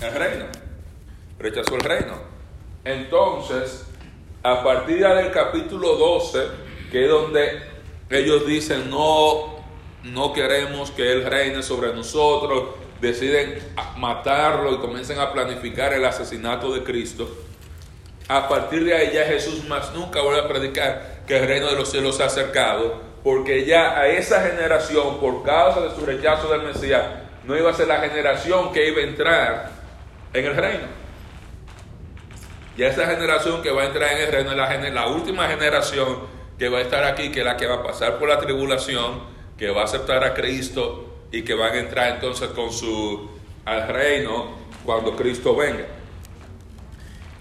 el reino. Rechazó el reino. Entonces, a partir del capítulo 12, que es donde ellos dicen, no, no queremos que Él reine sobre nosotros, deciden matarlo y comienzan a planificar el asesinato de Cristo. A partir de ahí ya Jesús más nunca vuelve a predicar que el reino de los cielos se ha acercado, porque ya a esa generación, por causa de su rechazo del Mesías, no iba a ser la generación que iba a entrar en el reino. Ya esa generación que va a entrar en el reino es la, la última generación que va a estar aquí, que es la que va a pasar por la tribulación, que va a aceptar a Cristo y que van a entrar entonces con su al reino cuando Cristo venga.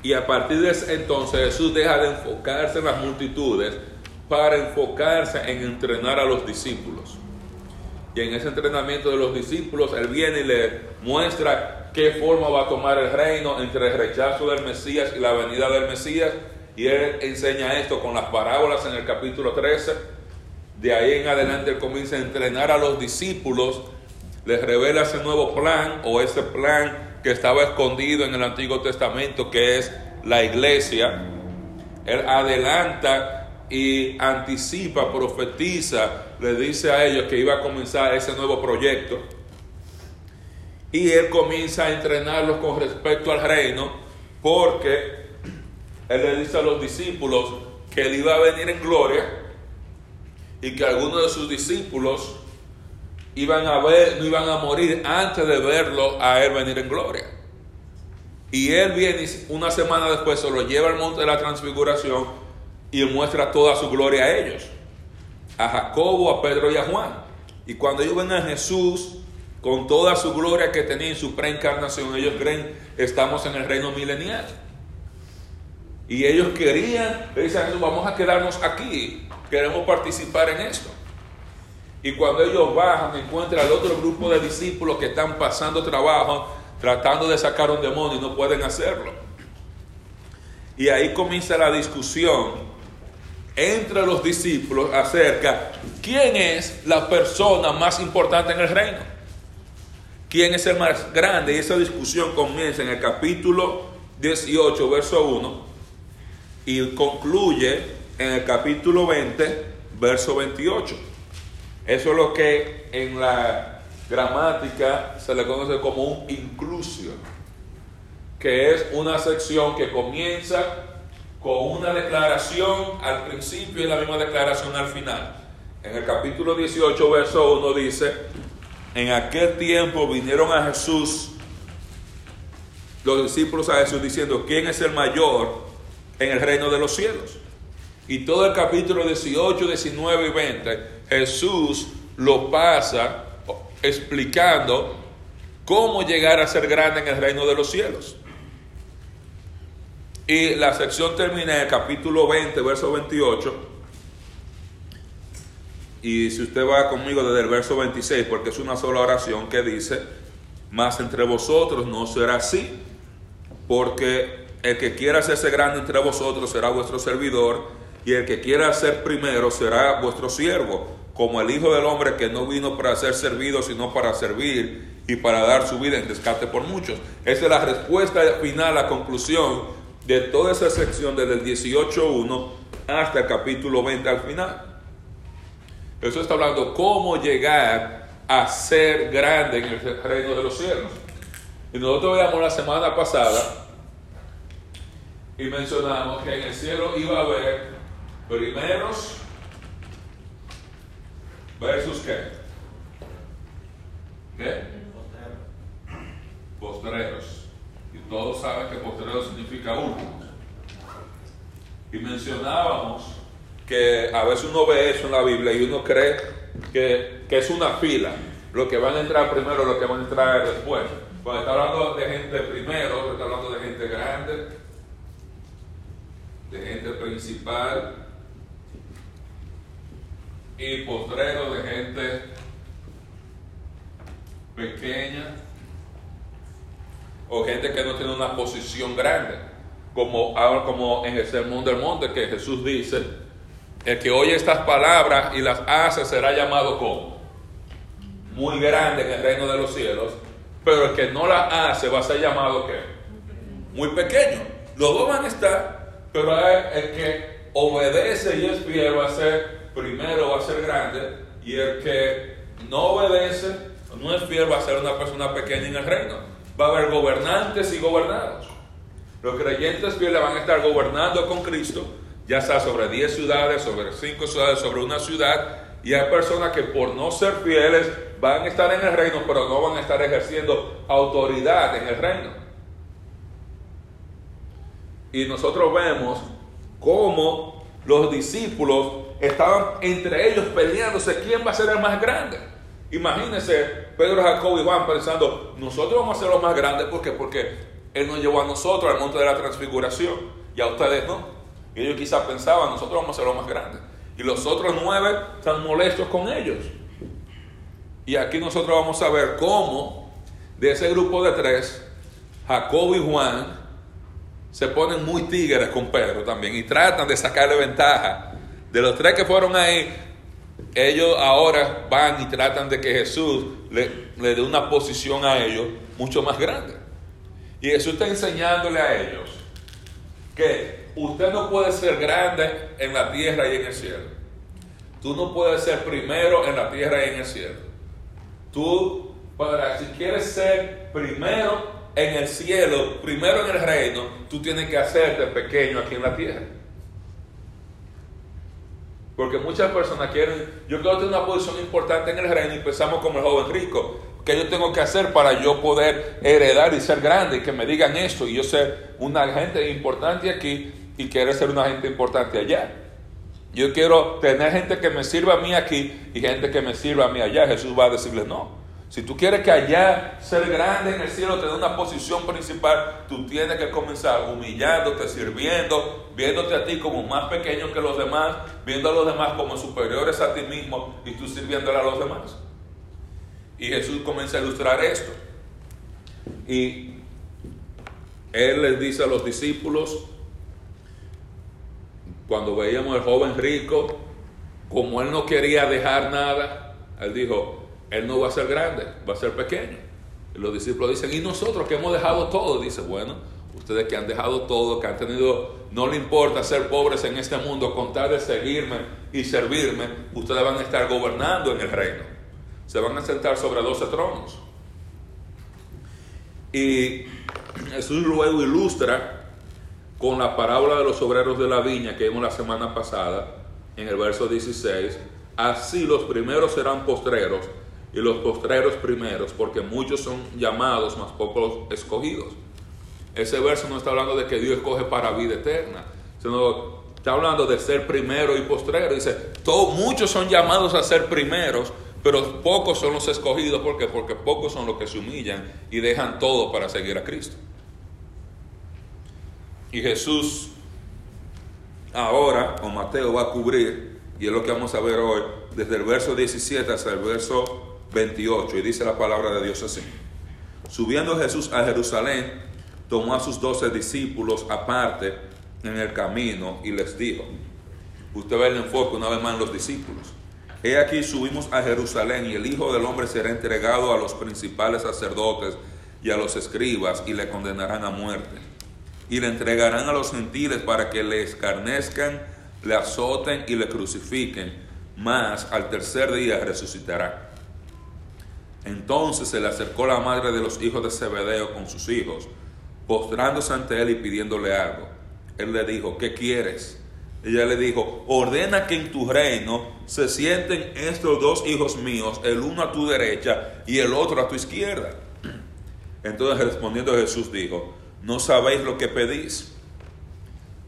Y a partir de ese entonces Jesús deja de enfocarse en las multitudes para enfocarse en entrenar a los discípulos. Y en ese entrenamiento de los discípulos, Él viene y le muestra qué forma va a tomar el reino entre el rechazo del Mesías y la venida del Mesías. Y Él enseña esto con las parábolas en el capítulo 13. De ahí en adelante Él comienza a entrenar a los discípulos, les revela ese nuevo plan o ese plan que estaba escondido en el Antiguo Testamento, que es la iglesia. Él adelanta y anticipa, profetiza, le dice a ellos que iba a comenzar ese nuevo proyecto. Y él comienza a entrenarlos con respecto al reino, porque él le dice a los discípulos que él iba a venir en gloria y que algunos de sus discípulos iban a ver, no iban a morir antes de verlo a él venir en gloria. Y él viene una semana después, se lo lleva al monte de la transfiguración y muestra toda su gloria a ellos. A Jacobo, a Pedro y a Juan. Y cuando ellos ven a Jesús con toda su gloria que tenía en su preencarnación, ellos creen estamos en el reino milenial. Y ellos querían, dicen vamos a quedarnos aquí, queremos participar en esto. Y cuando ellos bajan, encuentran al otro grupo de discípulos que están pasando trabajo, tratando de sacar un demonio y no pueden hacerlo. Y ahí comienza la discusión entre los discípulos acerca quién es la persona más importante en el reino. ¿Quién es el más grande? Y esa discusión comienza en el capítulo 18, verso 1, y concluye en el capítulo 20, verso 28. Eso es lo que en la gramática se le conoce como un inclusio, que es una sección que comienza con una declaración al principio y la misma declaración al final. En el capítulo 18, verso 1 dice, en aquel tiempo vinieron a Jesús los discípulos a Jesús diciendo, ¿quién es el mayor en el reino de los cielos? Y todo el capítulo 18, 19 y 20 Jesús lo pasa explicando cómo llegar a ser grande en el reino de los cielos. Y la sección termina en el capítulo 20, verso 28. Y si usted va conmigo desde el verso 26, porque es una sola oración que dice, más entre vosotros no será así, porque el que quiera hacerse grande entre vosotros será vuestro servidor, y el que quiera ser primero será vuestro siervo como el Hijo del Hombre que no vino para ser servido, sino para servir y para dar su vida en rescate por muchos. Esa es la respuesta final, la conclusión de toda esa sección desde el 18.1 hasta el capítulo 20 al final. Eso está hablando cómo llegar a ser grande en el reino de los cielos. Y nosotros veíamos la semana pasada y mencionamos que en el cielo iba a haber primeros versus qué? ¿Qué? Postreros. Todos saben que postreros significa últimos. Y mencionábamos que a veces uno ve eso en la Biblia y uno cree que, que es una fila. Lo que van a entrar primero, lo que van a entrar después. Cuando está hablando de gente primero, está hablando de gente grande, de gente principal, y postrero de gente pequeña o gente que no tiene una posición grande, como, como en el Sermón del Monte que Jesús dice, el que oye estas palabras y las hace será llamado como muy grande en el reino de los cielos, pero el que no la hace va a ser llamado ¿qué? Muy pequeño. Los dos van a estar, pero el que obedece y es fiel va a ser primero, va a ser grande, y el que no obedece, no es fiel, va a ser una persona pequeña en el reino. Va a haber gobernantes y gobernados. Los creyentes fieles van a estar gobernando con Cristo, ya sea sobre 10 ciudades, sobre 5 ciudades, sobre una ciudad, y hay personas que por no ser fieles van a estar en el reino, pero no van a estar ejerciendo autoridad en el reino. Y nosotros vemos cómo los discípulos estaban entre ellos peleándose quién va a ser el más grande. Imagínense Pedro, Jacob y Juan pensando, nosotros vamos a ser los más grandes porque porque él nos llevó a nosotros al monte de la transfiguración y a ustedes no. Y ellos quizás pensaban, nosotros vamos a ser los más grandes. Y los otros nueve están molestos con ellos. Y aquí nosotros vamos a ver cómo de ese grupo de tres, Jacob y Juan se ponen muy tigres con Pedro también y tratan de sacarle ventaja. De los tres que fueron ahí, ellos ahora van y tratan de que Jesús le, le dé una posición a ellos mucho más grande. Y Jesús está enseñándole a ellos que usted no puede ser grande en la tierra y en el cielo. Tú no puedes ser primero en la tierra y en el cielo. Tú, para, si quieres ser primero en el cielo, primero en el reino, tú tienes que hacerte pequeño aquí en la tierra. Porque muchas personas quieren, yo quiero tener una posición importante en el reino y pensamos como el joven rico. ¿Qué yo tengo que hacer para yo poder heredar y ser grande? Y que me digan esto y yo ser una gente importante aquí y quiero ser una gente importante allá. Yo quiero tener gente que me sirva a mí aquí y gente que me sirva a mí allá. Jesús va a decirle no. Si tú quieres que allá ser grande en el cielo, tener una posición principal, tú tienes que comenzar humillándote, sirviendo, viéndote a ti como más pequeño que los demás, viendo a los demás como superiores a ti mismo y tú sirviéndole a los demás. Y Jesús comienza a ilustrar esto. Y Él les dice a los discípulos, cuando veíamos al joven rico, como él no quería dejar nada, él dijo, él no va a ser grande, va a ser pequeño. Y los discípulos dicen, ¿y nosotros que hemos dejado todo? Dice, bueno, ustedes que han dejado todo, que han tenido, no le importa ser pobres en este mundo, contar de seguirme y servirme, ustedes van a estar gobernando en el reino. Se van a sentar sobre 12 tronos. Y Jesús luego ilustra con la parábola de los obreros de la viña que vimos la semana pasada, en el verso 16, así los primeros serán postreros y los postreros primeros, porque muchos son llamados, más pocos escogidos. Ese verso no está hablando de que Dios escoge para vida eterna, sino está hablando de ser primero y postrero. Dice, todos, muchos son llamados a ser primeros, pero pocos son los escogidos. ¿Por qué? Porque pocos son los que se humillan y dejan todo para seguir a Cristo. Y Jesús ahora, o Mateo, va a cubrir, y es lo que vamos a ver hoy, desde el verso 17 hasta el verso 28, y dice la palabra de Dios así. Subiendo Jesús a Jerusalén, tomó a sus doce discípulos aparte en el camino y les dijo, usted ve el enfoque una vez más en los discípulos. He aquí subimos a Jerusalén y el Hijo del Hombre será entregado a los principales sacerdotes y a los escribas y le condenarán a muerte y le entregarán a los gentiles para que le escarnezcan, le azoten y le crucifiquen, mas al tercer día resucitará. Entonces se le acercó la madre de los hijos de Zebedeo con sus hijos, postrándose ante él y pidiéndole algo. Él le dijo, ¿qué quieres? Ella le dijo, ordena que en tu reino se sienten estos dos hijos míos, el uno a tu derecha y el otro a tu izquierda. Entonces respondiendo Jesús dijo, no sabéis lo que pedís.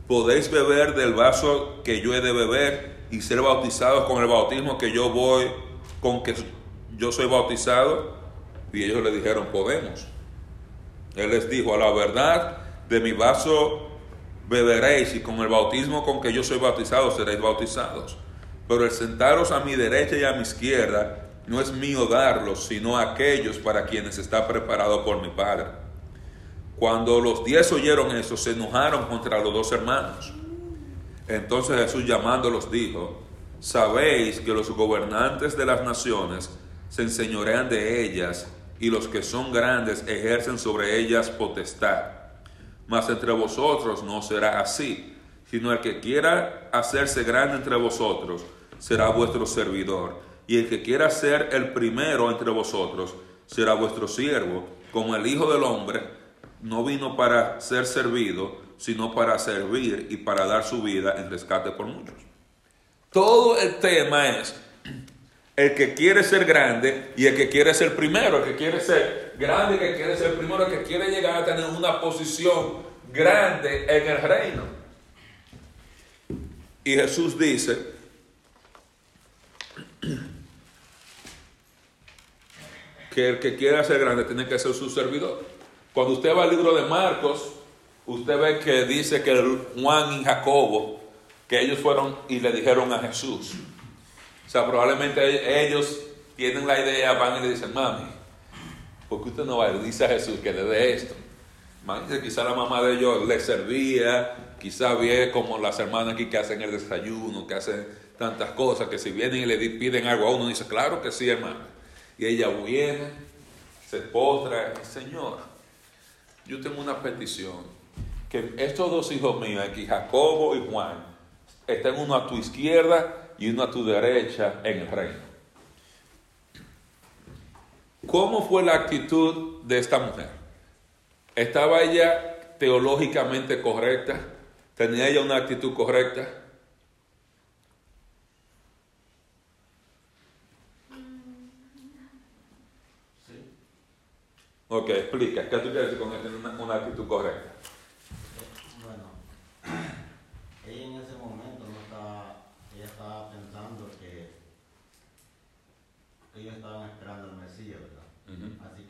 Podéis beber del vaso que yo he de beber y ser bautizados con el bautismo que yo voy, con que yo soy bautizado. Y ellos le dijeron, podemos. Él les dijo, a la verdad de mi vaso beberéis y con el bautismo con que yo soy bautizado seréis bautizados. Pero el sentaros a mi derecha y a mi izquierda no es mío darlos, sino aquellos para quienes está preparado por mi Padre. Cuando los diez oyeron eso, se enojaron contra los dos hermanos. Entonces Jesús llamándolos dijo, sabéis que los gobernantes de las naciones se enseñorean de ellas y los que son grandes ejercen sobre ellas potestad. Mas entre vosotros no será así, sino el que quiera hacerse grande entre vosotros será vuestro servidor, y el que quiera ser el primero entre vosotros será vuestro siervo, como el Hijo del Hombre no vino para ser servido, sino para servir y para dar su vida en rescate por muchos. Todo el tema es el que quiere ser grande y el que quiere ser primero, el que quiere ser grande, el que quiere ser primero, el que quiere llegar a tener una posición grande en el reino. Y Jesús dice, que el que quiera ser grande tiene que ser su servidor. Cuando usted va al libro de Marcos, usted ve que dice que Juan y Jacobo, que ellos fueron y le dijeron a Jesús, o sea, probablemente ellos tienen la idea, van y le dicen, mami, ¿por qué usted no va? Le dice a Jesús que le dé esto. Imagínense, quizá la mamá de ellos le servía, quizá ve como las hermanas aquí que hacen el desayuno, que hacen tantas cosas, que si vienen y le piden algo a uno, dice, claro que sí, hermano. Y ella viene, se postra, Señor, yo tengo una petición, que estos dos hijos míos, aquí Jacobo y Juan, estén uno a tu izquierda y uno a tu derecha en el reino. ¿Cómo fue la actitud de esta mujer? ¿Estaba ella teológicamente correcta? ¿Tenía ella una actitud correcta? Sí. Ok, explica, ¿qué tú quieres decir con tener una actitud correcta? estaba pensando que ellos estaban esperando al Mesías, ¿verdad? Uh -huh. Así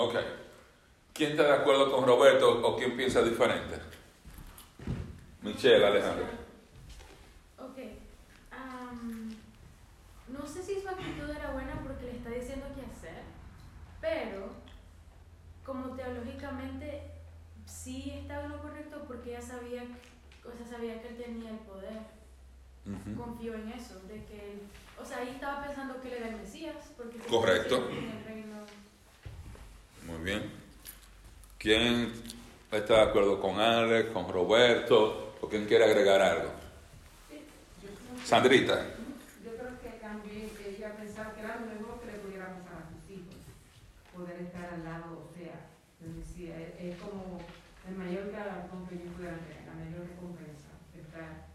Ok. ¿Quién está de acuerdo con Roberto o quién piensa diferente? Michelle, Alejandro. Ok. no sé si su actitud era buena porque le está diciendo qué hacer, pero como teológicamente sí estaba en lo correcto porque ella sabía, o sea, sabía que él tenía el poder. Confió en eso, de que, o sea, ahí estaba pensando que él era el Mesías, porque Correcto. Muy bien. ¿Quién está de acuerdo con Alex, con Roberto? ¿O quién quiere agregar algo? Sandrita. Yo creo que también ella pensaba que era lo mejor que le pudiéramos a sus hijos. Poder estar al lado, o sea, es, como el mayor galardón que ellos pudieran tener, la mayor recompensa. Estar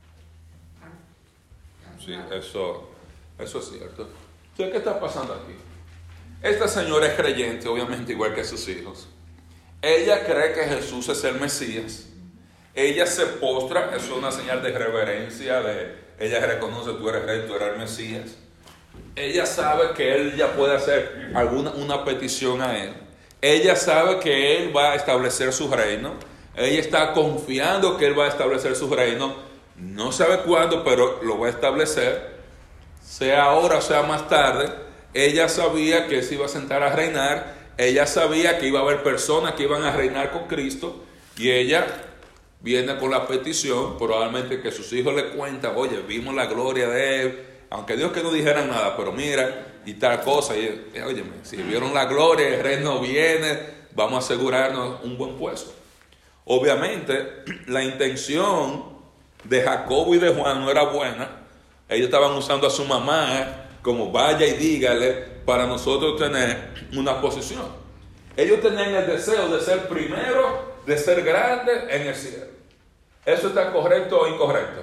sí, eso, eso es cierto. Entonces, ¿qué está pasando aquí? Esta señora es creyente, obviamente, igual que sus hijos. Ella cree que Jesús es el Mesías. Ella se postra, eso es una señal de reverencia, de ella reconoce tú eres rey, tú eres el Mesías. Ella sabe que él ya puede hacer alguna una petición a él. Ella sabe que él va a establecer su reino. Ella está confiando que él va a establecer su reino. No sabe cuándo, pero lo va a establecer. Sea ahora sea más tarde ella sabía que se iba a sentar a reinar, ella sabía que iba a haber personas que iban a reinar con Cristo y ella viene con la petición, probablemente que sus hijos le cuentan, oye, vimos la gloria de él, aunque Dios que no dijera nada, pero mira, y tal cosa, y oye, si vieron la gloria, el reino viene, vamos a asegurarnos un buen puesto. Obviamente, la intención de Jacobo y de Juan no era buena, ellos estaban usando a su mamá como vaya y dígale para nosotros tener una posición. Ellos tenían el deseo de ser primero, de ser grandes en el cielo. ¿Eso está correcto o incorrecto?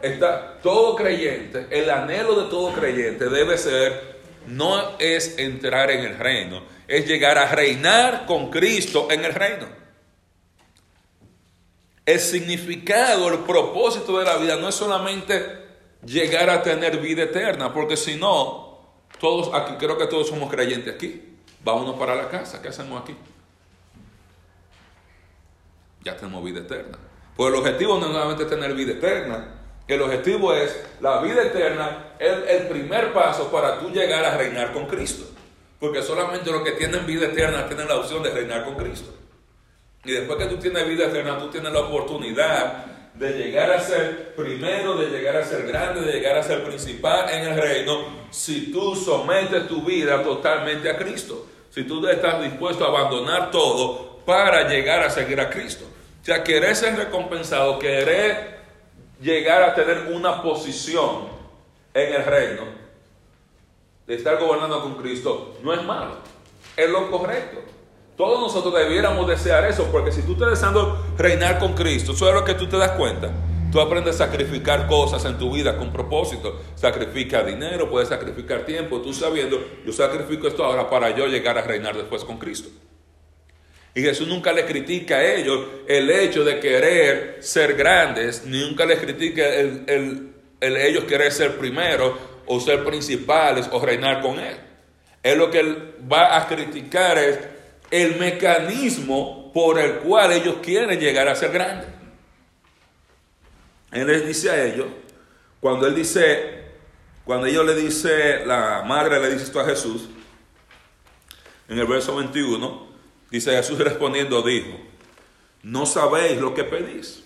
Está todo creyente, el anhelo de todo creyente debe ser, no es entrar en el reino, es llegar a reinar con Cristo en el reino. El significado, el propósito de la vida no es solamente llegar a tener vida eterna, porque si no, todos aquí, creo que todos somos creyentes aquí. Vámonos para la casa, ¿qué hacemos aquí? Ya tenemos vida eterna. Pues el objetivo no es solamente tener vida eterna, el objetivo es la vida eterna, es el primer paso para tú llegar a reinar con Cristo. Porque solamente los que tienen vida eterna tienen la opción de reinar con Cristo. Y después que tú tienes vida eterna, tú tienes la oportunidad de llegar a ser primero, de llegar a ser grande, de llegar a ser principal en el reino, si tú sometes tu vida totalmente a Cristo. Si tú estás dispuesto a abandonar todo para llegar a seguir a Cristo. O sea, querer ser recompensado, querer llegar a tener una posición en el reino, de estar gobernando con Cristo, no es malo, es lo correcto. Todos nosotros debiéramos desear eso, porque si tú estás deseando reinar con Cristo, eso es lo que tú te das cuenta. Tú aprendes a sacrificar cosas en tu vida con propósito. Sacrifica dinero, puedes sacrificar tiempo. Tú sabiendo, yo sacrifico esto ahora para yo llegar a reinar después con Cristo. Y Jesús nunca le critica a ellos el hecho de querer ser grandes, ni nunca les critica el, el ellos querer ser primero o ser principales o reinar con Él. Él lo que va a criticar es el mecanismo por el cual ellos quieren llegar a ser grandes. Él les dice a ellos, cuando él dice, cuando ellos le dice, la madre le dice esto a Jesús, en el verso 21, dice Jesús respondiendo, dijo, no sabéis lo que pedís.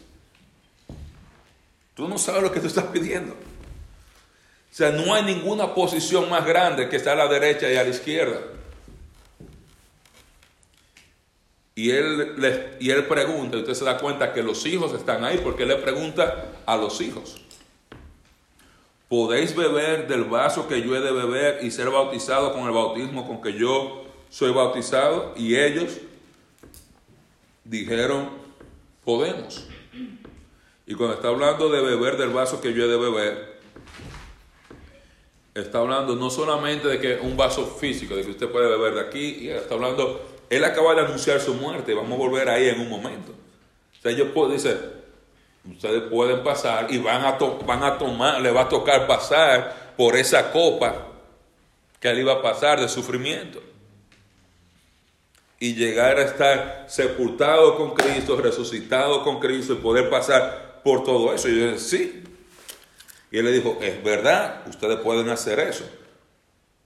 Tú no sabes lo que tú estás pidiendo. O sea, no hay ninguna posición más grande que está a la derecha y a la izquierda. Y él, y él pregunta, y usted se da cuenta que los hijos están ahí, porque él le pregunta a los hijos, ¿podéis beber del vaso que yo he de beber y ser bautizado con el bautismo con que yo soy bautizado? Y ellos dijeron, podemos. Y cuando está hablando de beber del vaso que yo he de beber, está hablando no solamente de que un vaso físico, de que usted puede beber de aquí, y está hablando él acaba de anunciar su muerte, vamos a volver ahí en un momento. O sea, ellos pueden, dice, ustedes pueden pasar y van a, van a tomar, le va a tocar pasar por esa copa que él iba a pasar de sufrimiento. Y llegar a estar sepultado con Cristo, resucitado con Cristo y poder pasar por todo eso. Y yo dije, sí. Y él le dijo, es verdad, ustedes pueden hacer eso.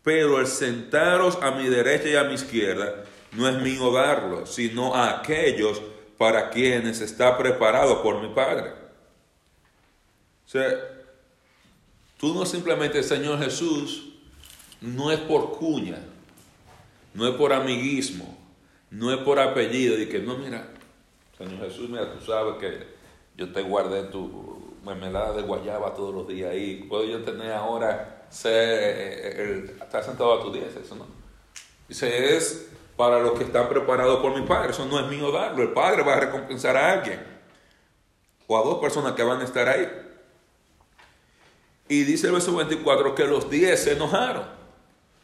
Pero el sentaros a mi derecha y a mi izquierda no es mío darlo, sino a aquellos para quienes está preparado por mi Padre. O sea, tú no simplemente, Señor Jesús, no es por cuña, no es por amiguismo, no es por apellido, y que no, mira, Señor Jesús, mira, tú sabes que yo te guardé tu mermelada de guayaba todos los días ahí, puedo yo tener ahora eh, el, estar sentado a tu días, eso no. Dice, es para los que están preparados por mi Padre. Eso no es mío darlo. El Padre va a recompensar a alguien o a dos personas que van a estar ahí. Y dice el verso 24 que los 10 se enojaron.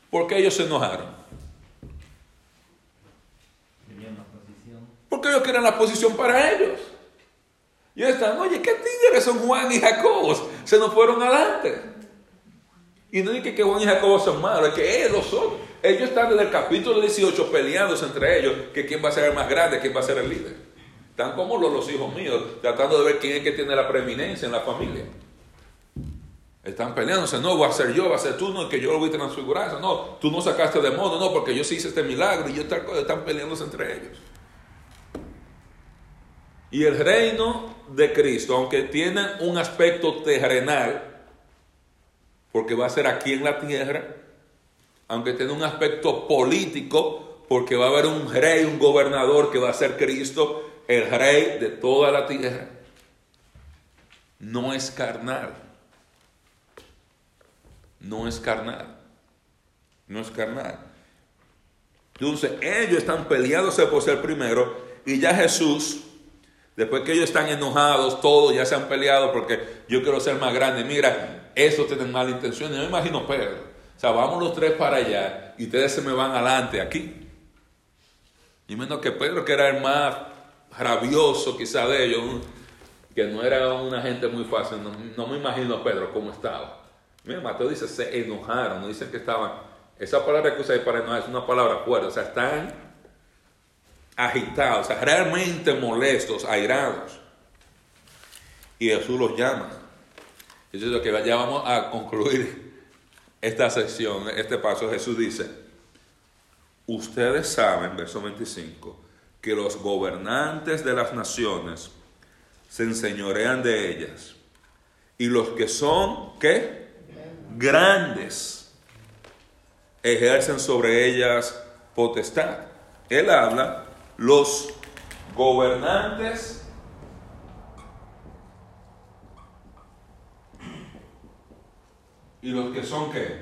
¿Por qué ellos se enojaron? Porque ellos querían la posición para ellos. Y ellos están, oye, ¿qué tigres son Juan y Jacob? Se nos fueron adelante. Y no es que Juan y Jacob son malos, es que ellos son. Ellos están desde el capítulo 18 peleándose entre ellos que quién va a ser el más grande, quién va a ser el líder. Están como los, hijos míos, tratando de ver quién es que tiene la preeminencia en la familia. Están peleándose, no, va a ser yo, va a ser tú, no, que yo lo voy a transfigurar, no, tú no sacaste de modo, no, porque yo sí hice este milagro y están, están peleándose entre ellos. Y el reino de Cristo, aunque tiene un aspecto terrenal, porque va a ser aquí en la tierra, aunque tiene un aspecto político, porque va a haber un rey, un gobernador que va a ser Cristo, el rey de toda la tierra. No es carnal. No es carnal. No es carnal. Entonces, ellos están peleándose por ser primero y ya Jesús, después que ellos están enojados, todos ya se han peleado porque yo quiero ser más grande. Mira, eso tienen mala intención. Yo me imagino Pedro. O sea, vamos los tres para allá y ustedes se me van adelante aquí. Y menos que Pedro, que era el más rabioso quizá de ellos, que no era una gente muy fácil, no, me imagino Pedro cómo estaba. Mira, Mateo dice, se enojaron, no dicen que estaban, esa palabra que usa ahí para enojar es una palabra fuerte, o sea, están agitados, o sea, realmente molestos, airados. Y Jesús los llama. Eso es lo que ya vamos a concluir esta sección, este paso. Jesús dice, ustedes saben, verso 25, que los gobernantes de las naciones se enseñorean de ellas. Y los que son, ¿qué? Grandes, ejercen sobre ellas potestad. Él habla, los gobernantes y los que son qué?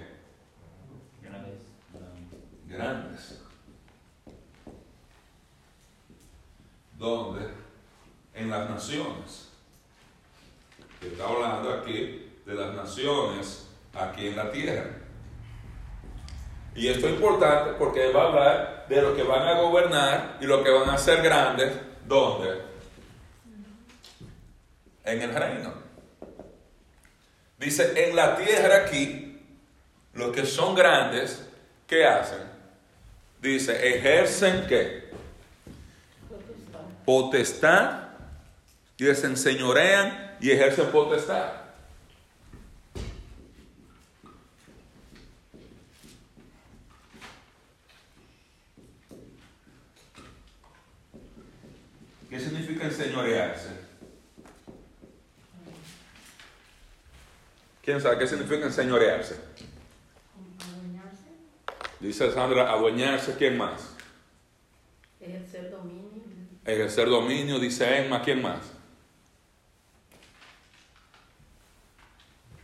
Grandes. Grandes. ¿Dónde? En las naciones. Está hablando aquí de las naciones aquí en la tierra. Y esto es importante porque va a hablar de los que van a gobernar y los que van a ser grandes. ¿Dónde? En el reino. Dice, en la tierra aquí, los que son grandes, ¿qué hacen? Dice, ejercen qué? Potestad. Y les enseñorean y ejercen potestad. ¿Qué significa enseñorearse? ¿Quién sabe qué significa enseñorearse? Adueñarse. Dice Sandra, adueñarse, ¿quién más? Ejercer dominio. Ejercer dominio, dice Emma, ¿quién más?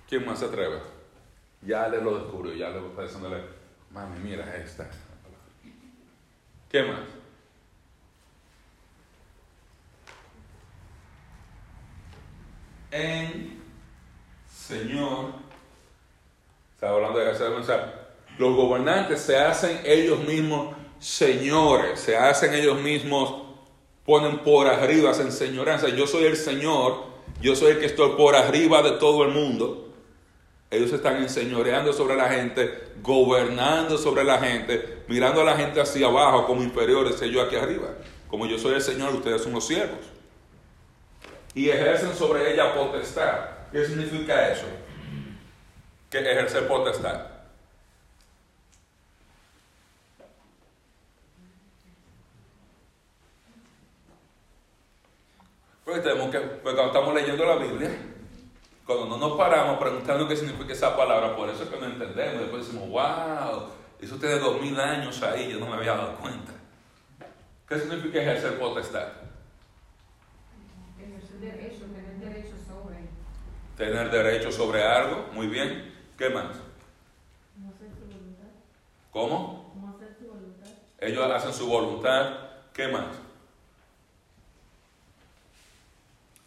¿Quién más se atreve? Ya le lo descubrió, ya le está diciéndole, mami, mira esta. ¿Qué más? En Señor, está hablando de sea, los gobernantes se hacen ellos mismos señores, se hacen ellos mismos, ponen por arriba, se enseñorean. O sea, yo soy el Señor, yo soy el que estoy por arriba de todo el mundo. Ellos están enseñoreando sobre la gente, gobernando sobre la gente, mirando a la gente hacia abajo como inferiores, yo aquí arriba. Como yo soy el Señor, ustedes son los siervos. Y ejercen sobre ella potestad. ¿Qué significa eso? Que ejercer potestad. Porque tenemos que, porque cuando estamos leyendo la Biblia, cuando no nos paramos preguntando qué significa esa palabra, por eso es que no entendemos. Después decimos, wow, eso tiene dos mil años ahí, yo no me había dado cuenta. ¿Qué significa ejercer potestad? Ejercer derecho. Tener derecho sobre algo, muy bien. ¿Qué más? ¿Cómo hacer tu voluntad? ¿Cómo? ¿Cómo hacer tu voluntad? Ellos hacen su voluntad. ¿Qué más?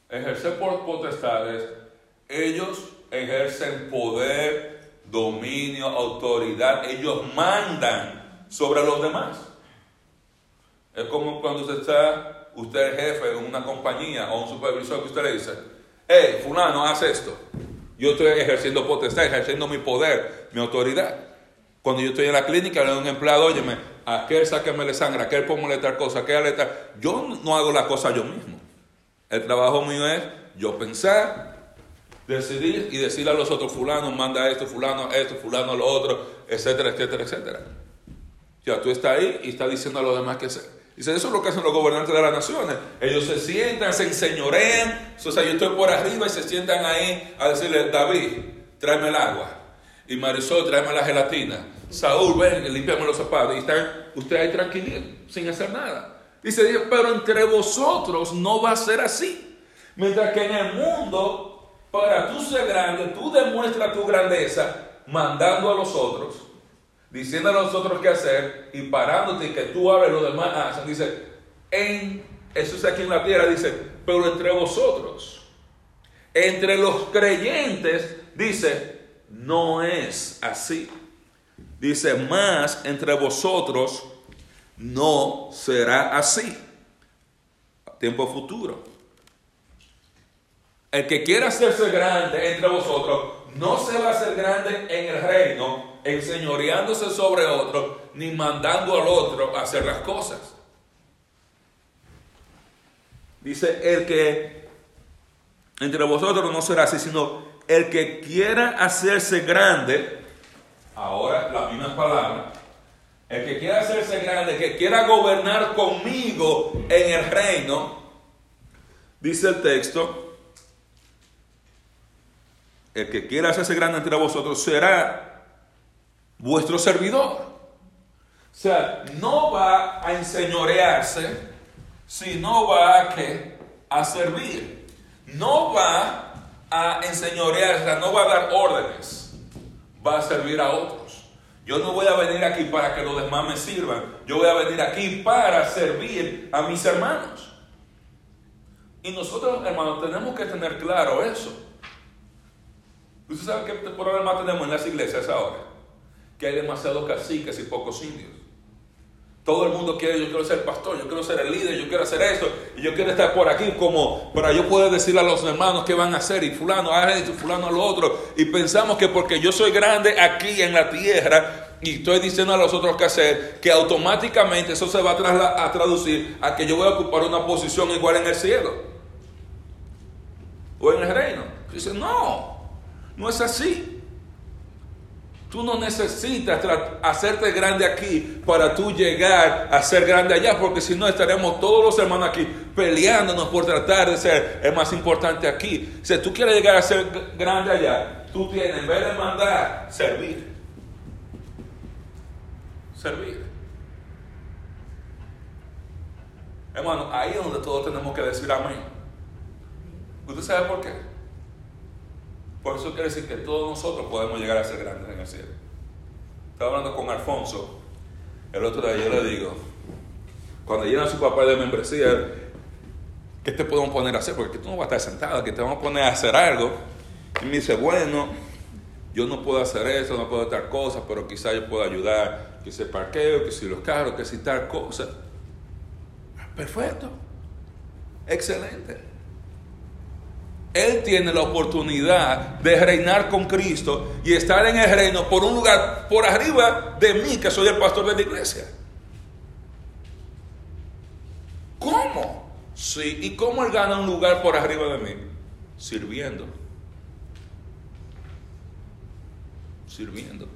Ejercer por potestades. Ellos ejercen poder, dominio, autoridad. Ellos mandan sobre los demás. Es como cuando usted está, usted es jefe en una compañía o un supervisor que usted le dice, hey, fulano, haz esto. Yo estoy ejerciendo potestad, ejerciendo mi poder, mi autoridad. Cuando yo estoy en la clínica, le doy a un empleado, óyeme, aquel sáqueme sangre, aquel póngale tal cosa, aquel tal. Yo no hago la cosa yo mismo. El trabajo mío es yo pensar, decidir y decirle a los otros fulanos, manda esto, fulano, esto, fulano, lo otro, etcétera, etcétera, etcétera. Ya tú estás ahí y estás diciendo a los demás qué hacer. Dice, eso es lo que hacen los gobernantes de las naciones. Ellos se sientan, se enseñorean. O sea, yo estoy por arriba y se sientan ahí a decirle, David, tráeme el agua. Y Marisol, tráeme la gelatina. Saúl, ven, límpiame los zapatos. Y están ustedes ahí tranquilos, sin hacer nada. Dice, pero entre vosotros no va a ser así. Mientras que en el mundo, para tú ser grande, tú demuestras tu grandeza mandando a los otros diciendo a nosotros qué hacer y parándote y que tú hables, los demás hacen. Dice, en, eso es aquí en la tierra, dice, pero entre vosotros, entre los creyentes, dice, no es así. Dice, más entre vosotros no será así. Tiempo futuro. El que quiera hacerse grande entre vosotros no se va a hacer grande en el reino enseñoreándose sobre otro ni mandando al otro hacer las cosas. Dice el que entre vosotros no será así, sino el que quiera hacerse grande, ahora la misma palabra, el que quiera hacerse grande, que quiera gobernar conmigo en el reino, dice el texto, el que quiera hacerse grande entre vosotros será vuestro servidor. O sea, no va a enseñorearse, sino va a, a servir. No va a enseñorearse, no va a dar órdenes, va a servir a otros. Yo no voy a venir aquí para que los demás me sirvan, yo voy a venir aquí para servir a mis hermanos. Y nosotros, hermanos, tenemos que tener claro eso. ¿Usted sabe qué problema tenemos en las iglesias ahora? Que hay demasiados caciques y pocos indios. Todo el mundo quiere, yo quiero ser pastor, yo quiero ser el líder, yo quiero hacer esto, y yo quiero estar por aquí como para yo poder decirle a los hermanos qué van a hacer, y fulano a esto, fulano a lo otro, y pensamos que porque yo soy grande aquí en la tierra, y estoy diciendo a los otros qué hacer, que automáticamente eso se va a, a traducir a que yo voy a ocupar una posición igual en el cielo, o en el reino. Dice, no, no es así. Tú no necesitas hacerte grande aquí para tú llegar a ser grande allá, porque si no estaremos todos los hermanos aquí peleándonos por tratar de ser el más importante aquí. Si tú quieres llegar a ser grande allá, tú tienes, en vez de mandar, servir. Servir. Hermano, ahí es donde todos tenemos que decir amén. ¿Usted sabe por qué? Por eso quiere decir que todos nosotros podemos llegar a ser grandes en el cielo. Estaba hablando con Alfonso el otro día, yo le digo, cuando llena su papel de membresía, ¿qué te podemos poner a hacer? Porque tú no vas a estar sentado, que te vamos a poner a hacer algo. Y me dice, bueno, yo no puedo hacer eso, no puedo tal cosa, pero quizá yo puedo ayudar, que si el parqueo, que si los carros, que si tal cosa. Perfecto. Excelente. Él tiene la oportunidad de reinar con Cristo y estar en el reino por un lugar por arriba de mí, que soy el pastor de la iglesia. ¿Cómo? Sí, ¿y cómo Él gana un lugar por arriba de mí? Sirviendo. Sirviendo.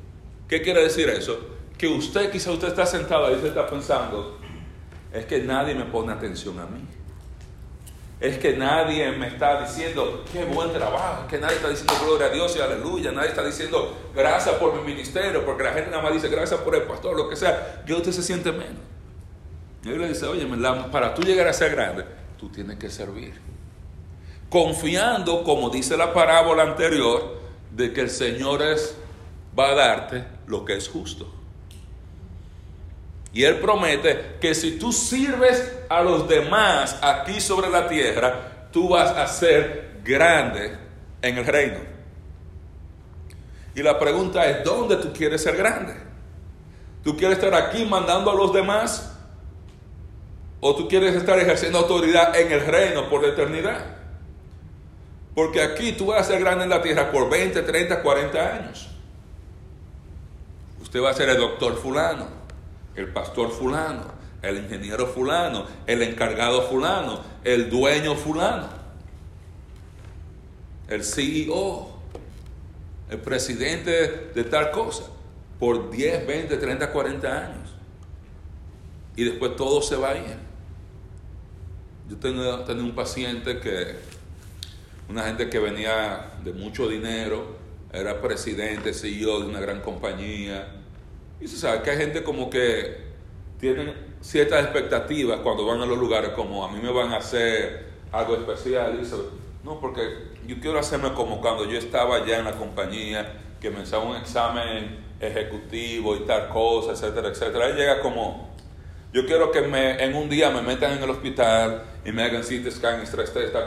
¿Qué quiere decir eso? Que usted, quizá usted está sentado y usted está pensando, es que nadie me pone atención a mí es que nadie me está diciendo qué buen trabajo, que nadie está diciendo gloria a Dios y aleluya, nadie está diciendo gracias por mi ministerio, porque la gente nada más dice gracias por el pastor, lo que sea, que usted se siente menos. Y le dice, oye, para tú llegar a ser grande, tú tienes que servir. Confiando, como dice la parábola anterior, de que el Señor es, va a darte lo que es justo. Y Él promete que si tú sirves a los demás aquí sobre la tierra, tú vas a ser grande en el reino. Y la pregunta es, ¿dónde tú quieres ser grande? ¿Tú quieres estar aquí mandando a los demás? ¿O tú quieres estar ejerciendo autoridad en el reino por la eternidad? Porque aquí tú vas a ser grande en la tierra por 20, 30, 40 años. Usted va a ser el doctor fulano el pastor fulano, el ingeniero fulano, el encargado fulano, el dueño fulano, el CEO, el presidente de tal cosa, por 10, 20, 30, 40 años. Y después todo se va. Yo tenía, tenía un paciente que, una gente que venía de mucho dinero, era presidente, CEO de una gran compañía, y se sabe que hay gente como que tienen ciertas expectativas cuando van a los lugares, como a mí me van a hacer algo especial. Y dice, no, porque yo quiero hacerme como cuando yo estaba ya en la compañía, que me hacía un examen ejecutivo y tal cosa, etcétera, etcétera. Ahí llega como, yo quiero que me, en un día me metan en el hospital y me hagan CT scan, estrés test, tal.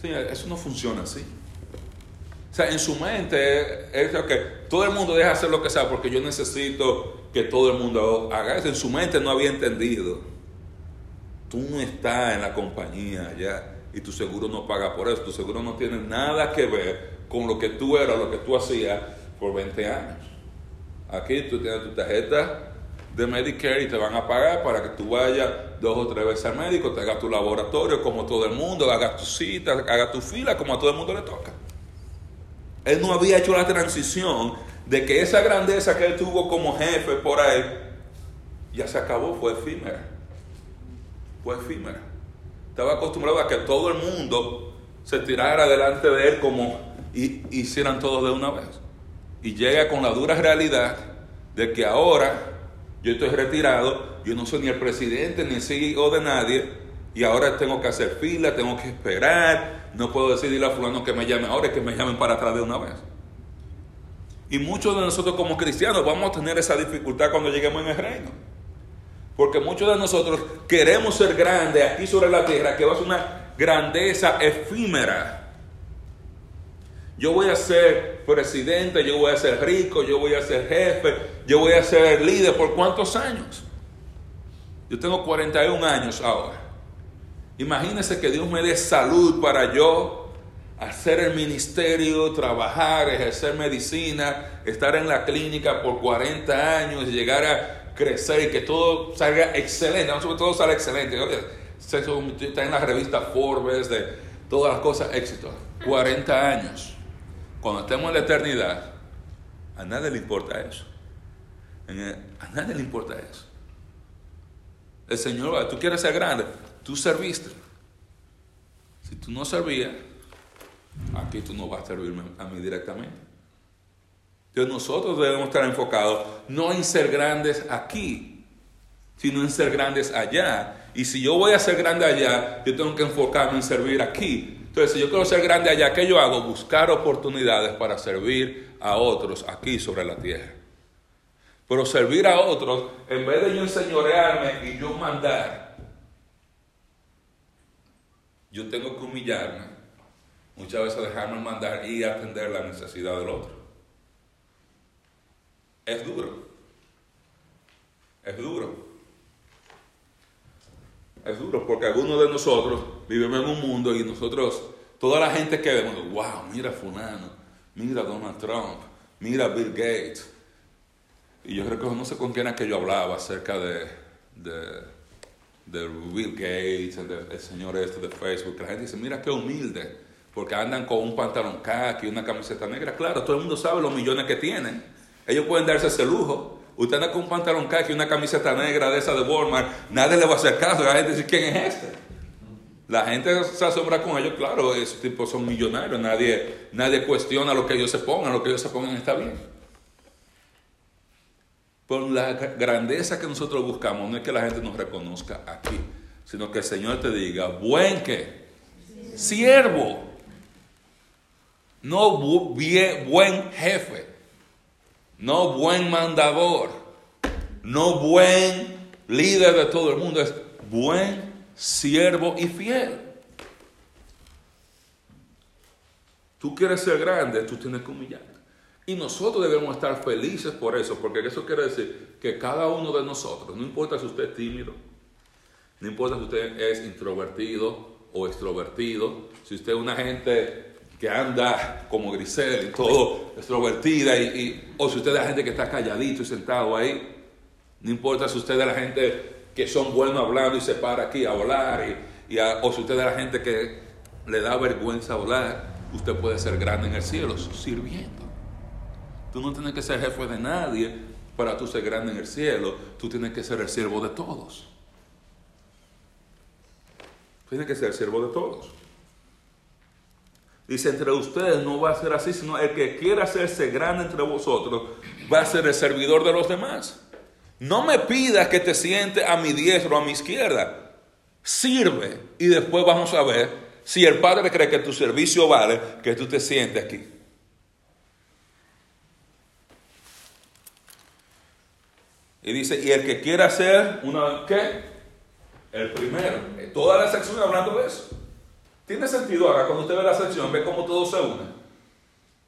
Sí, eso no funciona así. O sea, en su mente es que todo el mundo deja hacer lo que sea porque yo necesito que todo el mundo haga eso. En su mente no había entendido. Tú no estás en la compañía ya y tu seguro no paga por eso. Tu seguro no tiene nada que ver con lo que tú eras, lo que tú hacías por 20 años. Aquí tú tienes tu tarjeta de Medicare y te van a pagar para que tú vayas dos o tres veces al médico, te hagas tu laboratorio como todo el mundo, hagas tu cita, hagas tu fila como a todo el mundo le toca. Él no había hecho la transición de que esa grandeza que él tuvo como jefe por ahí ya se acabó, fue efímera. Fue efímera. Estaba acostumbrado a que todo el mundo se tirara delante de él como y hicieran todo de una vez. Y llega con la dura realidad de que ahora yo estoy retirado, yo no soy ni el presidente ni el CEO de nadie, y ahora tengo que hacer fila, tengo que esperar, no puedo decidir a fulano que me llame ahora, es que me llamen para atrás de una vez. Y muchos de nosotros como cristianos vamos a tener esa dificultad cuando lleguemos en el reino. Porque muchos de nosotros queremos ser grandes aquí sobre la tierra, que va a ser una grandeza efímera. Yo voy a ser presidente, yo voy a ser rico, yo voy a ser jefe, yo voy a ser líder. ¿Por cuántos años? Yo tengo 41 años ahora. Imagínense que Dios me dé salud para yo hacer el ministerio, trabajar, ejercer medicina, estar en la clínica por 40 años, llegar a crecer y que todo salga excelente, no que todo salga excelente. Está en la revista Forbes de todas las cosas éxito. 40 años. Cuando estemos en la eternidad, a nadie le importa eso. A nadie le importa eso. El Señor, tú quieres ser grande, tú serviste. Si tú no servías, aquí tú no vas a servirme a mí directamente. Entonces nosotros debemos estar enfocados no en ser grandes aquí, sino en ser grandes allá. Y si yo voy a ser grande allá, yo tengo que enfocarme en servir aquí. Entonces, si yo quiero ser grande allá, ¿qué yo hago? Buscar oportunidades para servir a otros aquí sobre la tierra. Pero servir a otros, en vez de yo enseñorearme y yo mandar, yo tengo que humillarme, muchas veces dejarme mandar y atender la necesidad del otro. Es duro. Es duro. Es duro porque algunos de nosotros vivimos en un mundo y nosotros, toda la gente que vemos, wow, mira fulano, mira Donald Trump, mira Bill Gates. Y yo recuerdo, no sé con quién era que yo hablaba acerca de, de, Bill Gates, el señor este de Facebook, la gente dice, mira qué humilde, porque andan con un pantalón khaki una camiseta negra. Claro, todo el mundo sabe los millones que tienen. Ellos pueden darse ese lujo. Usted anda con un pantalón khaki y una camiseta negra de esa de Walmart, nadie le va a hacer caso. La gente dice, ¿quién es este? La gente se asombra con ellos, claro, esos tipos son millonarios, nadie, nadie cuestiona lo que ellos se pongan, lo que ellos se pongan está bien. Por la grandeza que nosotros buscamos, no es que la gente nos reconozca aquí, sino que el Señor te diga, buen que, siervo, no buen jefe no buen mandador, no buen líder de todo el mundo, es buen siervo y fiel. Tú quieres ser grande, tú tienes que humillarte. Y nosotros debemos estar felices por eso, porque eso quiere decir que cada uno de nosotros, no importa si usted es tímido, no importa si usted es introvertido o extrovertido, si usted es una gente que anda como Grisel y todo extrovertida, y, o si usted es la gente que está calladito y sentado ahí, no importa si usted es la gente que son buenos hablando y se para aquí a hablar, y, o si usted es la gente que le da vergüenza hablar, usted puede ser grande en el cielo sirviendo. Tú no tienes que ser jefe de nadie para tú ser grande en el cielo, tú tienes que ser el siervo de todos. Tienes que ser el siervo de todos. Dice, entre ustedes no va a ser así, sino el que quiera hacerse grande entre vosotros va a ser el servidor de los demás. No me pidas que te siente a mi diestra o a mi izquierda. Sirve y después vamos a ver si el Padre cree que tu servicio vale, que tú te sientes aquí. Y dice, y el que quiera ser una, ¿qué? El primero. Toda la sección hablando de eso. Tiene sentido ahora cuando usted ve la sección, ve cómo todo se une.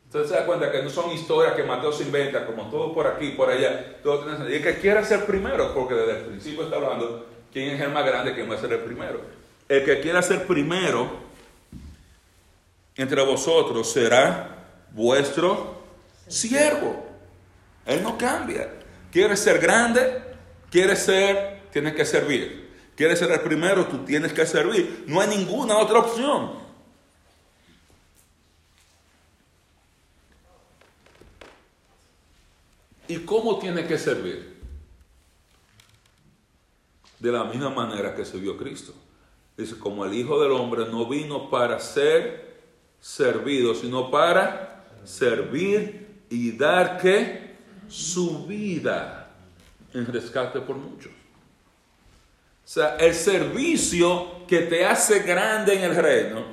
Entonces se da cuenta que no son historias que Mateo se inventa, como todo por aquí, por allá. Todo tiene sentido. Y el que quiera ser primero, porque desde el principio está hablando quién es el más grande, quién va a ser el primero. El que quiera ser primero entre vosotros será vuestro siervo. Él no cambia. Quiere ser grande, ¿Quieres ser? Tienes que servir. ¿Quieres ser el primero? Tú tienes que servir. No hay ninguna otra opción. ¿Y cómo tiene que servir? De la misma manera que sirvió Cristo. Dice, como el Hijo del Hombre no vino para ser servido, sino para servir y dar que su vida en rescate por muchos. O sea, el servicio que te hace grande en el reino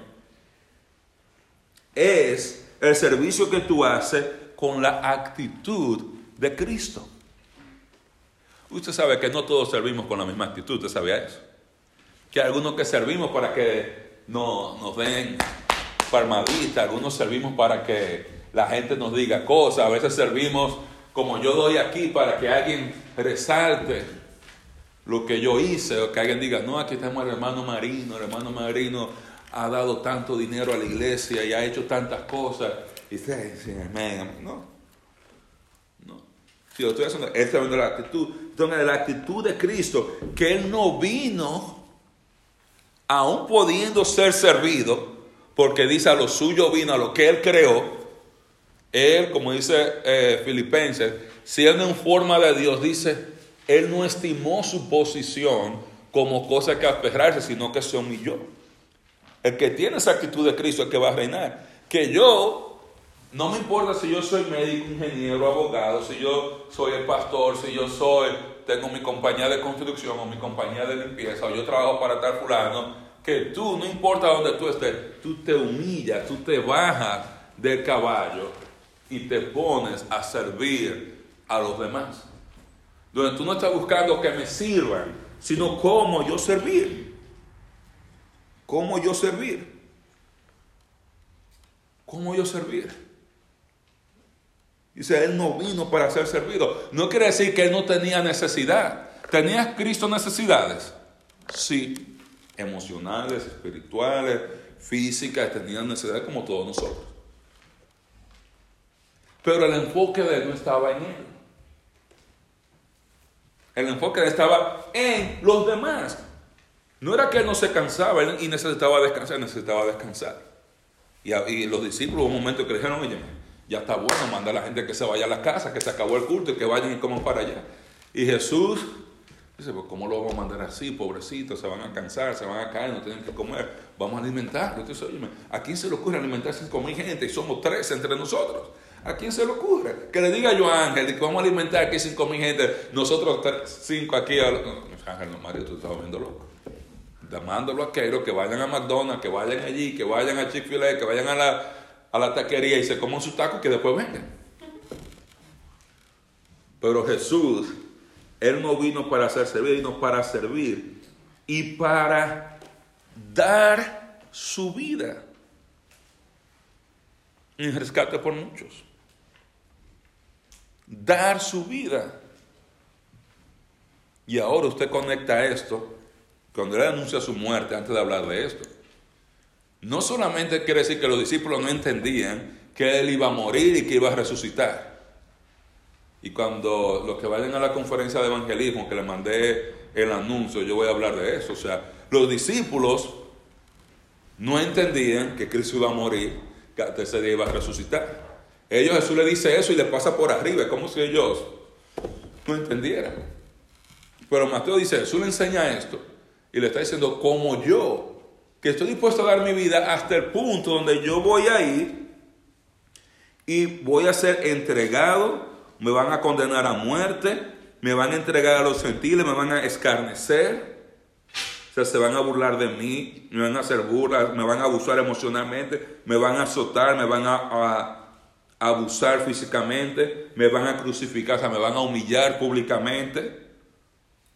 es el servicio que tú haces con la actitud de Cristo. Usted sabe que no todos servimos con la misma actitud, ¿usted sabía eso? Que algunos que servimos para que no, nos den palmaditas, algunos servimos para que la gente nos diga cosas, a veces servimos como yo doy aquí para que alguien resalte lo que yo hice, o que alguien diga, no, aquí tenemos el hermano Marino, el hermano Marino ha dado tanto dinero a la iglesia y ha hecho tantas cosas. Y dice, amén, amén. No, no. Si lo estoy haciendo, él está viendo la actitud, entonces la actitud de Cristo, que Él no vino, aún pudiendo ser servido, porque dice a lo suyo vino, a lo que Él creó, Él, como dice eh, Filipenses, siendo en forma de Dios, dice, Él no estimó su posición como cosa que aferrarse, sino que se humilló. El que tiene esa actitud de Cristo es el que va a reinar. Que yo, no me importa si yo soy médico, ingeniero, abogado, si yo soy el pastor, si yo soy, tengo mi compañía de construcción o mi compañía de limpieza, o yo trabajo para tal fulano, que tú, no importa dónde tú estés, tú te humillas, tú te bajas del caballo y te pones a servir a los demás. Donde tú no estás buscando que me sirvan, sino cómo yo servir. ¿Cómo yo servir? ¿Cómo yo servir? Dice, Él no vino para ser servido. No quiere decir que Él no tenía necesidad. ¿Tenía Cristo necesidades? Sí, emocionales, espirituales, físicas, tenían necesidades como todos nosotros. Pero el enfoque de Él no estaba en Él. El enfoque de Él estaba en los demás. No era que Él no se cansaba y necesitaba descansar, necesitaba descansar. Y, los discípulos, un momento que le dijeron, oye, ya está bueno, manda a la gente que se vaya a la casa, que se acabó el culto y que vayan y coman para allá. Y Jesús dice, pues ¿cómo lo vamos a mandar así? Pobrecitos, se van a cansar, se van a caer, no tienen que comer, vamos a alimentar. Entonces, oye, ¿a quién se le ocurre alimentar cinco mil gente y somos tres entre nosotros? ¿A quién se le ocurre? Que le diga yo a Ángel que vamos a alimentar aquí cinco mil gente, nosotros cinco aquí. Ángel, no, Mario, tú estás viendo loco. Llamándolo a Keiro, que vayan a McDonald's, que vayan allí, que vayan a Chick-fil-A, que vayan a la, a la taquería y se coman sus tacos, que después vengan. Pero Jesús, Él no vino para ser servido, vino para servir y para dar su vida en rescate por muchos. Dar su vida. Y ahora usted conecta esto cuando él anuncia su muerte antes de hablar de esto. No solamente quiere decir que los discípulos no entendían que él iba a morir y que iba a resucitar. Y cuando los que vayan a la conferencia de evangelismo que le mandé el anuncio, yo voy a hablar de eso. O sea, los discípulos no entendían que Cristo iba a morir, que al tercer día iba a resucitar. Ellos, Jesús le dice eso y le pasa por arriba, es como si ellos no entendieran. Pero Mateo dice, Jesús le enseña esto y le está diciendo, como yo, que estoy dispuesto a dar mi vida hasta el punto donde yo voy a ir y voy a ser entregado, me van a condenar a muerte, me van a entregar a los gentiles, me van a escarnecer, o sea, se van a burlar de mí, me van a hacer burlas, me van a abusar emocionalmente, me van a azotar, me van a, a abusar físicamente, me van a crucificar, me van a humillar públicamente,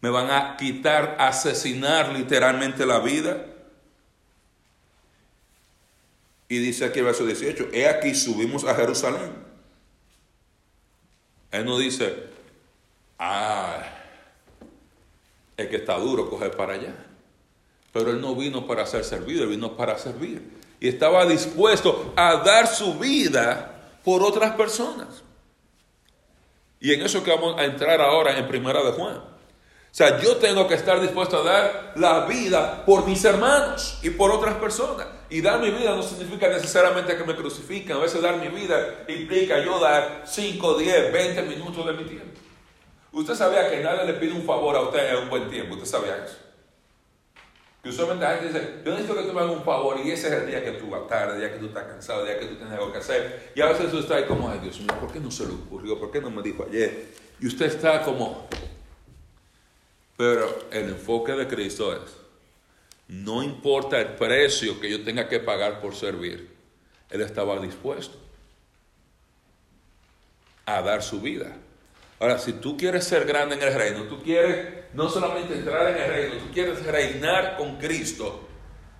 me van a quitar, asesinar literalmente la vida. Y dice aquí el verso 18, he aquí subimos a Jerusalén. Él no dice, ah, es que está duro coger para allá. Pero él no vino para ser servido, él vino para servir. Y estaba dispuesto a dar su vida por otras personas. Y en eso que vamos a entrar ahora en Primera de Juan. O sea, yo tengo que estar dispuesto a dar la vida por mis hermanos y por otras personas. Y dar mi vida no significa necesariamente que me crucifiquen. A veces dar mi vida implica yo dar 5, 10, 20 minutos de mi tiempo. Usted sabía que nadie le pide un favor a usted en un buen tiempo. Usted sabía eso. Que usualmente la gente dice, yo necesito que tú me hagas un favor y ese es el día que tú vas tarde, el día que tú estás cansado, el día que tú tienes algo que hacer. Y a veces usted está ahí como, ay Dios mío, ¿por qué no se le ocurrió? ¿Por qué no me dijo ayer? Y usted está como... Pero el enfoque de Cristo es, no importa el precio que yo tenga que pagar por servir, Él estaba dispuesto a dar su vida. Ahora, si tú quieres ser grande en el reino, tú quieres no solamente entrar en el reino, tú quieres reinar con Cristo,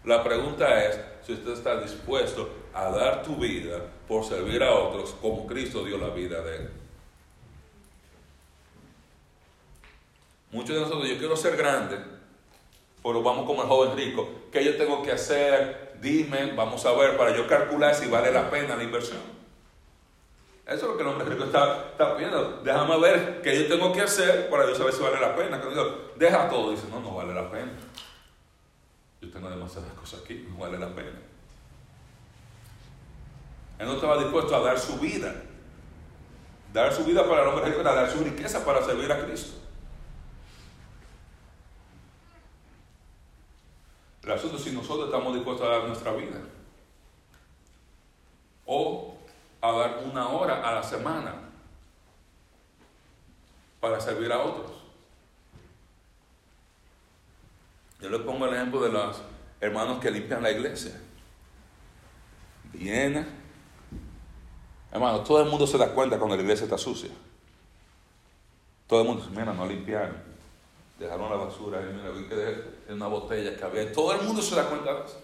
la pregunta es si usted está dispuesto a dar tu vida por servir a otros como Cristo dio la vida de él. Muchos de nosotros, yo quiero ser grande, pero vamos como el joven rico. ¿Qué yo tengo que hacer? Dime, vamos a ver, para yo calcular si vale la pena la inversión. Eso es lo que el hombre rico está, está pidiendo. Déjame ver qué yo tengo que hacer para yo saber si vale la pena. Cuando deja todo, dice, no, no vale la pena. Yo tengo demasiadas cosas aquí, no vale la pena. Él no estaba dispuesto a dar su vida. Dar su vida para el hombre rico era dar su riqueza para servir a Cristo. El asunto es si nosotros estamos dispuestos a dar nuestra vida. O a dar una hora a la semana para servir a otros. Yo le pongo el ejemplo de los hermanos que limpian la iglesia. Viene. Hermano, todo el mundo se da cuenta cuando la iglesia está sucia. Todo el mundo dice, mira, no limpiaron dejaron la basura y mira, vi que en una botella que había. Todo el mundo se da cuenta de eso.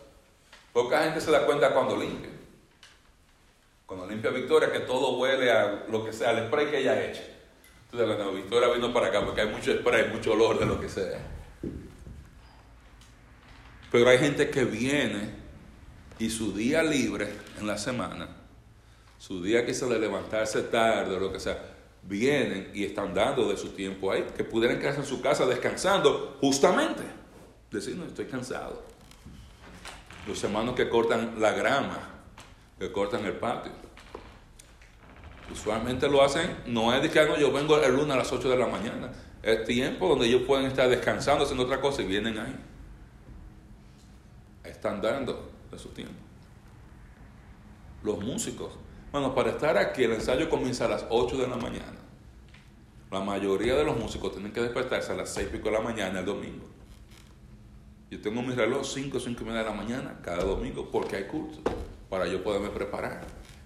Poca gente se da cuenta cuando limpia. Cuando limpia Victoria, que todo huele a lo que sea, al spray que ella echa. Entonces, la Victoria vino para acá porque hay mucho spray, mucho olor de lo que sea. Pero hay gente que viene y su día libre en la semana, su día que se le levantarse tarde o lo que sea, vienen y están dando de su tiempo ahí, que pudieran quedarse en su casa descansando, justamente. Decir, no, estoy cansado. Los hermanos que cortan la grama, que cortan el patio. Usualmente lo hacen, no es de que ah, yo vengo el lunes a las 8 de la mañana. Es tiempo donde ellos pueden estar descansando, haciendo otra cosa y vienen ahí. Están dando de su tiempo. Los músicos bueno, para estar aquí el ensayo comienza a las 8 de la mañana. La mayoría de los músicos tienen que despertarse a las 6 y pico de la mañana el domingo. Yo tengo mi reloj 5 o 5 y media de la mañana cada domingo porque hay curso para yo poderme preparar.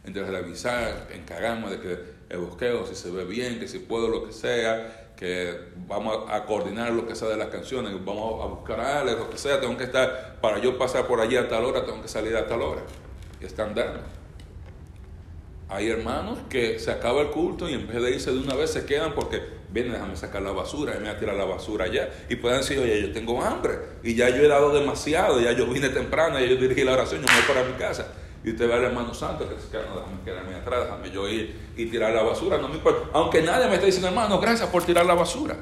Entre revisar, encargarme de que el bosqueo, si se ve bien, que si puedo lo que sea, que vamos a coordinar lo que sea de las canciones, vamos a buscar algo, lo que sea, tengo que estar, para yo pasar por allí a tal hora, tengo que salir a tal hora. Y están dando. Hay hermanos que se acaba el culto y en vez de irse de una vez se quedan porque vienen, déjame sacar la basura, y me voy a tirar la basura allá. Y pueden decir, oye, yo tengo hambre y ya yo he dado demasiado, ya yo vine temprano, ya yo dirigí la oración, yo me voy para mi casa. Y usted ve al hermano santo que queda, no, déjame quedarme atrás, déjame yo ir y tirar la basura, no me importa. Aunque nadie me esté diciendo, hermano, gracias por tirar la basura.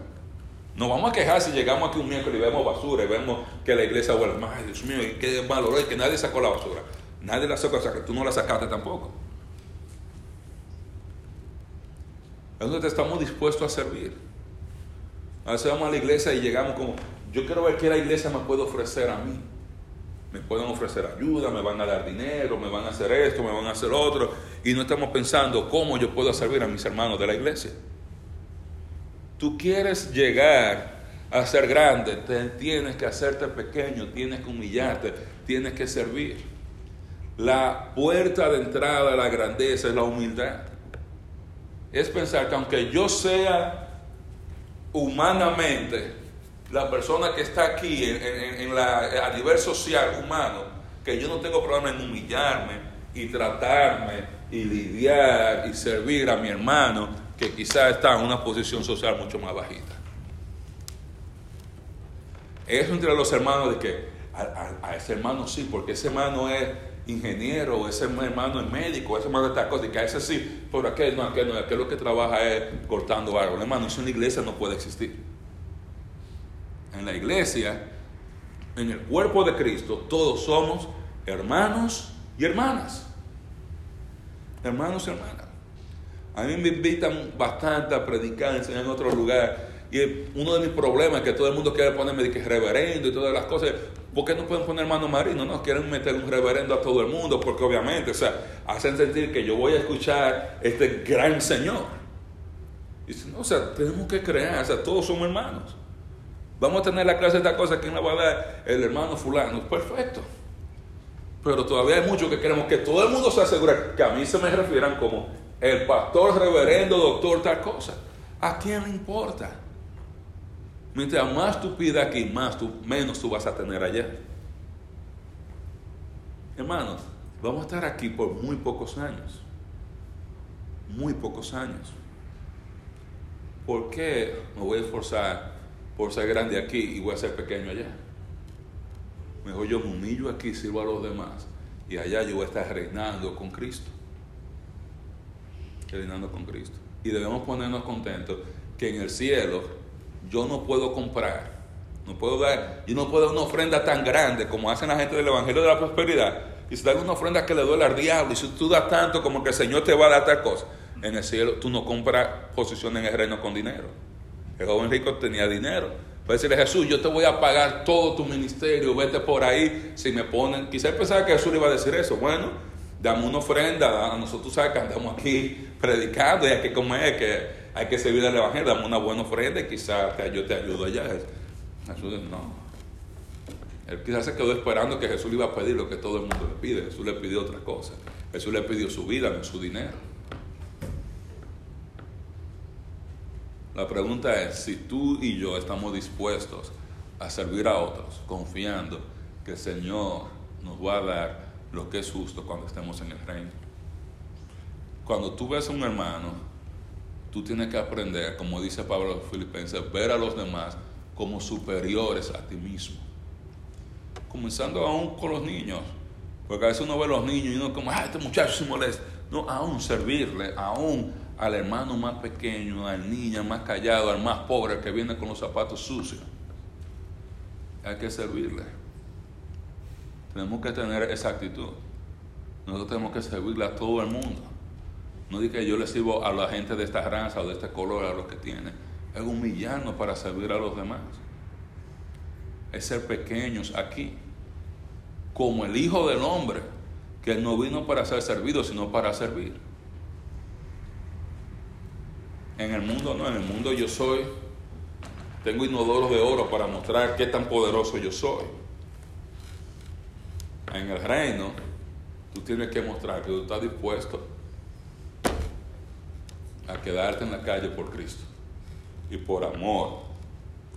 Nos vamos a quejar si llegamos aquí un miércoles y vemos basura y vemos que la iglesia huele, ay Dios mío, qué malo es que nadie sacó la basura. Nadie la sacó, o sea que tú no la sacaste tampoco. Entonces estamos dispuestos a servir. A veces vamos a la iglesia y llegamos como, yo quiero ver qué la iglesia me puede ofrecer a mí. Me pueden ofrecer ayuda, me van a dar dinero, me van a hacer esto, me van a hacer otro. Y no estamos pensando cómo yo puedo servir a mis hermanos de la iglesia. Tú quieres llegar a ser grande, tienes que hacerte pequeño, tienes que humillarte, tienes que servir. La puerta de entrada a la grandeza es la humildad es pensar que aunque yo sea humanamente la persona que está aquí en, la, a nivel social humano, que yo no tengo problema en humillarme y tratarme y lidiar y servir a mi hermano que quizás está en una posición social mucho más bajita. Eso entre los hermanos de que a ese hermano sí, porque ese hermano es ingeniero, ese hermano es médico, ese hermano está cosa, y que a ese sí, pero aquel no, aquel no, aquel lo que trabaja es cortando árboles. Hermano, eso en la iglesia no puede existir. En la iglesia, en el cuerpo de Cristo, todos somos hermanos y hermanas. Hermanos y hermanas. A mí me invitan bastante a predicar, enseñar en otro lugar. Y uno de mis problemas es que todo el mundo quiere ponerme de que reverendo y todas las cosas. ¿Por qué no pueden poner hermano marino? No, quieren meter un reverendo a todo el mundo porque obviamente, o sea, hacen sentir que yo voy a escuchar este gran Señor. Y dicen, no, o sea, tenemos que crear, o sea, todos somos hermanos. Vamos a tener la clase de esta cosa, ¿quién la va a dar? El hermano fulano. Perfecto. Pero todavía hay muchos que queremos que todo el mundo se asegure que a mí se me refieran como el pastor, reverendo, doctor, tal cosa. ¿A quién le importa? Mientras más tú pidas aquí, menos tú vas a tener allá. Hermanos, vamos a estar aquí por muy pocos años. Muy pocos años. ¿Por qué me voy a esforzar por ser grande aquí y voy a ser pequeño allá? Mejor yo me humillo aquí, sirvo a los demás. Y allá yo voy a estar reinando con Cristo. Reinando con Cristo. Y debemos ponernos contentos que en el cielo yo no puedo comprar, no puedo dar, yo no puedo dar una ofrenda tan grande como hacen la gente del Evangelio de la Prosperidad. Y si das una ofrenda que le duele al diablo, y si tú das tanto como que el Señor te va a dar tal cosa, en el cielo tú no compras posición en el reino con dinero. El joven rico tenía dinero. Puede decirle Jesús, yo te voy a pagar todo tu ministerio, vete por ahí. Si me ponen, quizás pensaba que Jesús le iba a decir eso. Bueno, dame una ofrenda, a nosotros sabes que andamos aquí predicando y hay que comer, que hay que servir al Evangelio, dame una buena ofrenda y quizás yo te ayudo allá. Jesús no. Él quizás se quedó esperando que Jesús le iba a pedir lo que todo el mundo le pide. Jesús le pidió otra cosa. Jesús le pidió su vida, no su dinero. La pregunta es si tú y yo estamos dispuestos a servir a otros, confiando que el Señor nos va a dar lo que es justo cuando estemos en el reino. Cuando tú ves a un hermano tú tienes que aprender, como dice Pablo Filipenses, ver a los demás como superiores a ti mismo. Comenzando aún con los niños, porque a veces uno ve a los niños y uno como, ah, este muchacho se molesta. No, aún servirle, aún al hermano más pequeño, al niño más callado, al más pobre, que viene con los zapatos sucios. Hay que servirle. Tenemos que tener esa actitud. Nosotros tenemos que servirle a todo el mundo. No diga yo le sirvo a la gente de esta raza o de este color, a los que tiene. Es humillarnos para servir a los demás. Es ser pequeños aquí. Como el Hijo del Hombre, que no vino para ser servido, sino para servir. En el mundo no, en el mundo yo soy, tengo inodoros de oro para mostrar qué tan poderoso yo soy. En el reino, tú tienes que mostrar que tú estás dispuesto a quedarte en la calle por Cristo y por amor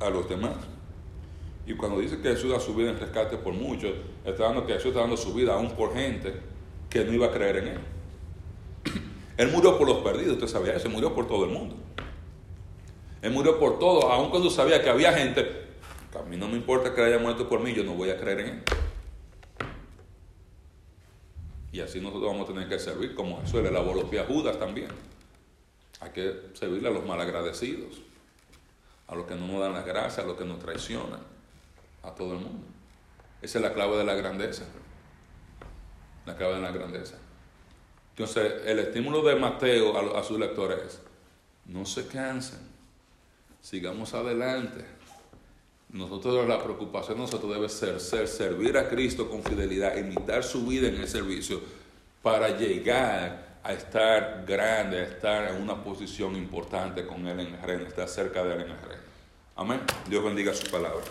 a los demás. Y cuando dice que Jesús da su vida en rescate por muchos, está dando que Jesús está dando su vida aún por gente que no iba a creer en Él. Él murió por los perdidos, usted sabía eso, murió por todo el mundo. Él murió por todo, aun cuando sabía que había gente, a mí no me importa que haya muerto por mí, yo no voy a creer en Él. Y así nosotros vamos a tener que servir como Jesús le lavó Judas también. Hay que servirle a los malagradecidos, a los que no nos dan la gracia, a los que nos traicionan, a todo el mundo. Esa es la clave de la grandeza. La clave de la grandeza. Entonces, el estímulo de Mateo a, sus lectores es, no se cansen, sigamos adelante. Nosotros la preocupación de nosotros debe ser, ser servir a Cristo con fidelidad, imitar su vida en el servicio para llegar a estar grande, a estar en una posición importante con Él en el reino, estar cerca de Él en el reino. Amén. Dios bendiga su palabra.